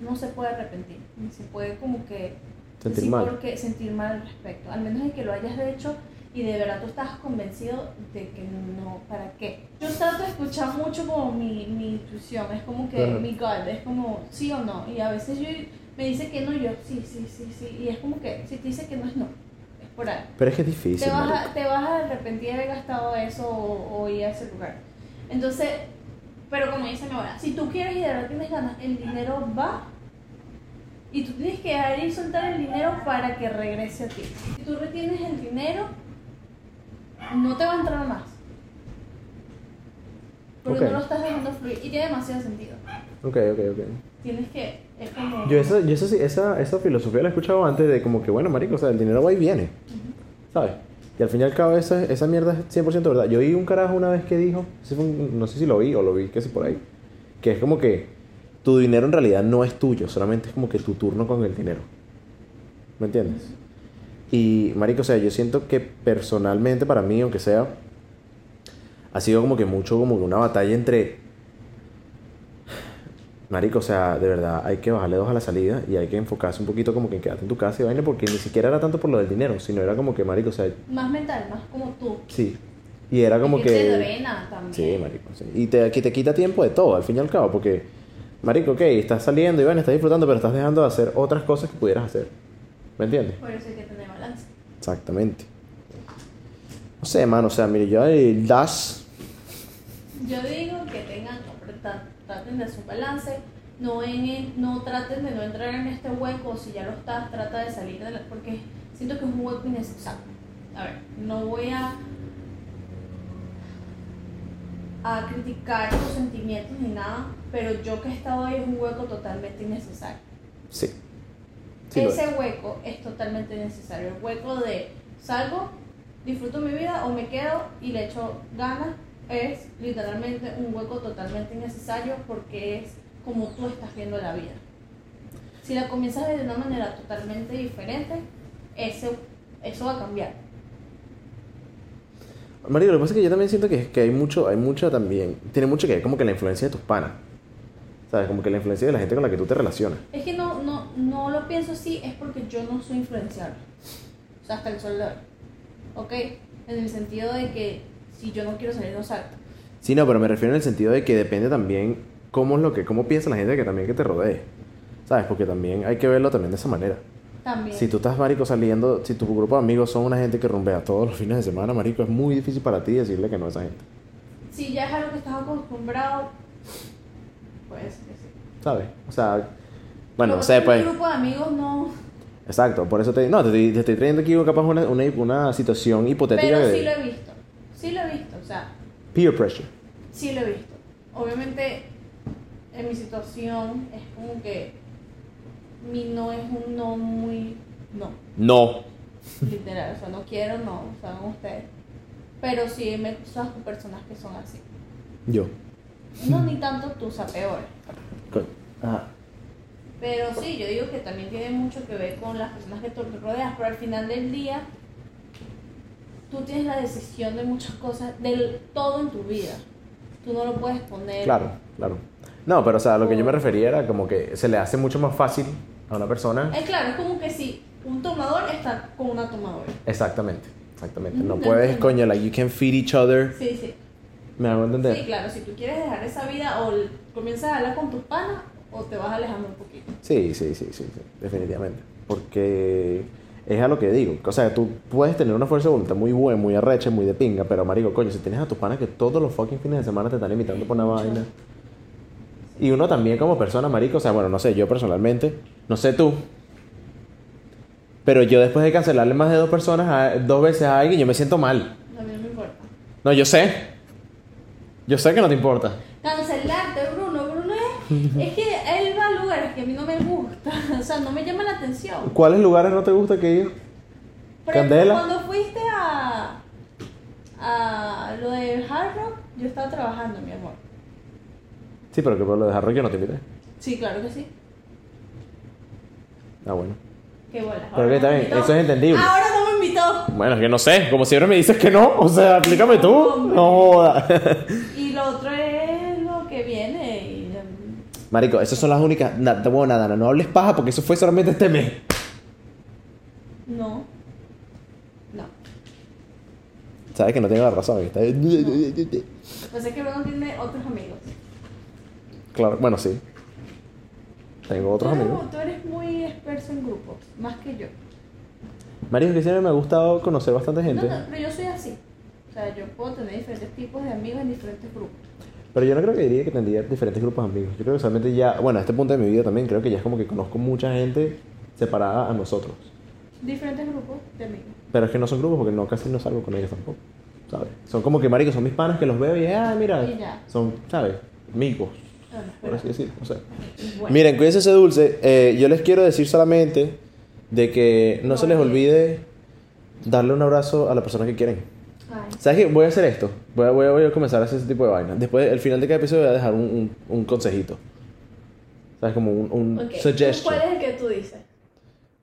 no se puede arrepentir, ni se puede como que Sentir sí, mal. porque sentir mal al respecto, al menos de que lo hayas hecho y de verdad tú estás convencido de que no, ¿para qué? Yo trato de escuchar mucho como mi, mi intuición, es como que mi God, es como sí o no, y a veces yo me dice que no, yo sí, sí, sí, sí, y es como que si te dice que no es no, es por ahí. Pero es que es difícil, Te vas, a, te vas a arrepentir de haber gastado eso o, o ir a ese lugar. Entonces, pero como dice mi abuela, si tú quieres y de verdad tienes ganas, el dinero va y tú tienes que dejar ir y soltar el dinero para que regrese a ti. Si tú retienes el dinero, no te va a entrar más. Porque Ok. no lo estás dejando fluir y tiene demasiado sentido. Ok, ok, ok. Tienes que, es como... Yo, esa, yo esa, sí- esa, esa filosofía la he escuchado antes de como que, bueno, marico, o sea, el dinero va y viene. ¿Sabes? Y al fin y al cabo esa, esa mierda es 100% verdad. Yo oí un carajo una vez que dijo, no sé si lo vi o lo vi, que sé por ahí, que es como que tu dinero en realidad no es tuyo, solamente es como que tu turno con el dinero. ¿Me entiendes? Y, marico, o sea, yo siento que personalmente para mí, aunque sea, ha sido como que mucho como que una batalla entre... Marico, o sea, de verdad hay que bajarle dos a la salida y hay que enfocarse un poquito como que quedarte en tu casa y vaina porque ni siquiera era tanto por lo del dinero, sino era como que, marico, o sea, Más mental, más como tú. sí. Y era como Es que... te drena también. Sí, marico, sí. Y te, que te quita tiempo de todo, al fin y al cabo, porque, marico, ok, estás saliendo y bueno, estás disfrutando, pero estás dejando de hacer otras cosas que pudieras hacer. ¿Me entiendes? Por eso hay que tener balance. Exactamente. No sé, mano, o sea, mire, yo el das... Yo digo que tengan, tra- traten de hacer un balance, no, en no traten de no entrar en este hueco, si ya lo estás, trata de salir de la, porque siento que es un hueco innecesario. A ver, no voy a a criticar tus sentimientos ni nada, pero yo que he estado ahí es un hueco totalmente innecesario. Sí. Ese es. hueco es totalmente necesario. El hueco de salgo, disfruto mi vida o me quedo y le echo ganas es literalmente un hueco totalmente innecesario porque es como tú estás viendo la vida. Si la comienzas de una manera totalmente diferente, ese, eso va a cambiar. Marico, lo que pasa es que yo también siento que, que hay mucho, hay mucha también, tiene mucho que ver como que la influencia de tus panas. ¿Sabes? Como que la influencia de la gente con la que tú te relacionas. Es que no, no, no lo pienso así, es porque yo no soy influenciable. O sea, hasta el sol de hoy. ¿Ok? En el sentido de que si yo no quiero salir, no salgo. Sí, no, pero me refiero en el sentido de que depende también cómo es lo que, cómo piensa la gente que también que te rodee. ¿Sabes? Porque también hay que verlo también de esa manera. También. Si tú estás, marico, saliendo, si tu grupo de amigos son una gente que rumbea todos los fines de semana, marico, es muy difícil para ti decirle que no a esa gente. Si ya es algo que estás acostumbrado, pues que sí. ¿Sabes? O sea, bueno, no sé, un pues. grupo de amigos no. Exacto, por eso te No, te, estoy- te estoy trayendo aquí capaz una, una, una situación hipotética Pero de sí lo he visto. Sí lo he visto. O sea, peer pressure. sí lo he visto. Obviamente, en mi situación es como que mi no es un no muy. No. No. Literal. O sea, no quiero, no. Saben ustedes. Pero sí me cruzas con personas que son así. Yo. No, ni tanto tú, o sea, peor. Ajá. Pero sí, yo digo que también tiene mucho que ver con las personas que tú te rodeas, pero al final del día tú tienes la decisión de muchas cosas, del todo en tu vida. Tú no lo puedes poner. Claro, claro. No, pero o sea, lo que yo me refería era como que se le hace mucho más fácil a una persona. Es claro, es como que si un tomador está con una tomadora. Exactamente, exactamente. No Ujú, puedes, entiendo. coño, like you can feed each other. Sí, sí. ¿Me hago entender? Sí, claro, si tú quieres dejar esa vida o comienzas a hablar con tus panas o te vas alejando un poquito. Sí, sí, sí, sí, sí, definitivamente. Porque es a lo que digo. O sea, tú puedes tener una fuerza de voluntad muy buena, muy arrecha, muy de pinga, pero marico, coño, si tienes a tus panas que todos los fucking fines de semana te están invitando por una vaina. Y uno también como persona, marico, o sea, bueno, no sé, yo personalmente, no sé tú, pero yo después de cancelarle más de dos personas, a- dos veces a alguien, yo me siento mal. A mí no me importa. No, yo sé. Yo sé que no te importa. Cancelarte, Bruno. Bruno es, es que él va a lugares que a mí no me gusta. O sea, no me llama la atención. ¿Cuáles lugares no te gusta que ir? Por ejemplo, Candela. cuando fuiste a, a lo del Hard Rock, yo estaba trabajando, mi amor. Sí, pero que por lo de Harry yo no te invité. Sí, claro que sí. Ah, bueno. Qué bola. Pero que bien, eso es entendible. Ahora no me invitó. Bueno, es que no sé, como siempre me dices que no, o sea, explícame tú. Hombre. No jodas. Y lo otro es lo que viene. Y, um, Marico, esas son las únicas. Nada, bueno, nada, no, no hables paja porque eso fue solamente este mes. no. No. Sabes que no tengo la razón. está- Pues es que luego tiene otros amigos. Claro, bueno, sí. Tengo otros tú eres, amigos. Tú eres muy experto en grupos, más que yo. Marico, que siempre me ha gustado conocer bastante No, gente. no, pero yo soy así. O sea, yo puedo tener diferentes tipos de amigos en diferentes grupos. Pero yo no creo que diría que tendría diferentes grupos de amigos. Yo creo que solamente ya, bueno, a este punto de mi vida también, creo que ya es como que conozco mucha gente separada a nosotros. Diferentes grupos de amigos. Pero es que no son grupos porque no casi no salgo con ellos tampoco. ¿Sabes? Son como que, marico, son mis panas que los veo y, ah, mira. Y ya. Son, ¿sabes? Amigos, Bueno, por así decirlo. O sea. bueno. Miren, cuídense ese dulce. Eh, yo les quiero decir solamente de que no se les olvide darle un abrazo a la persona que quieren. ¿Sabes qué? Voy a hacer esto. Voy a, voy a, voy a comenzar a hacer ese tipo de vaina. Después, al final de cada episodio, voy a dejar un, un, un consejito. ¿Sabes? Como un, un suggestion. ¿Cuál es el que tú dices?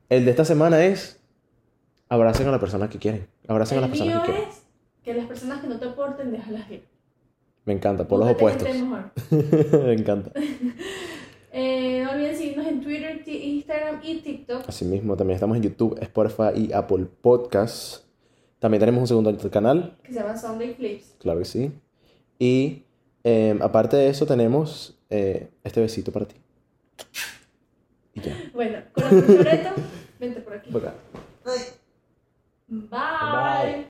El de esta semana es abracen a la persona que quieren. Abracen a el las personas mío que quieren. es que las personas que no te aporten, déjalas ir. Me encanta, por los opuestos. mejor. Me encanta. Eh, no olviden seguirnos en Twitter, Instagram y TikTok. Asimismo, también estamos en YouTube, Spotify y Apple Podcasts. También tenemos un segundo canal, Que se llama Sunday Flips. claro que sí. Y eh, aparte de eso, tenemos eh, este besito para ti. Y ya. Bueno, con el reto, vente por aquí. Por acá. Bye. Bye.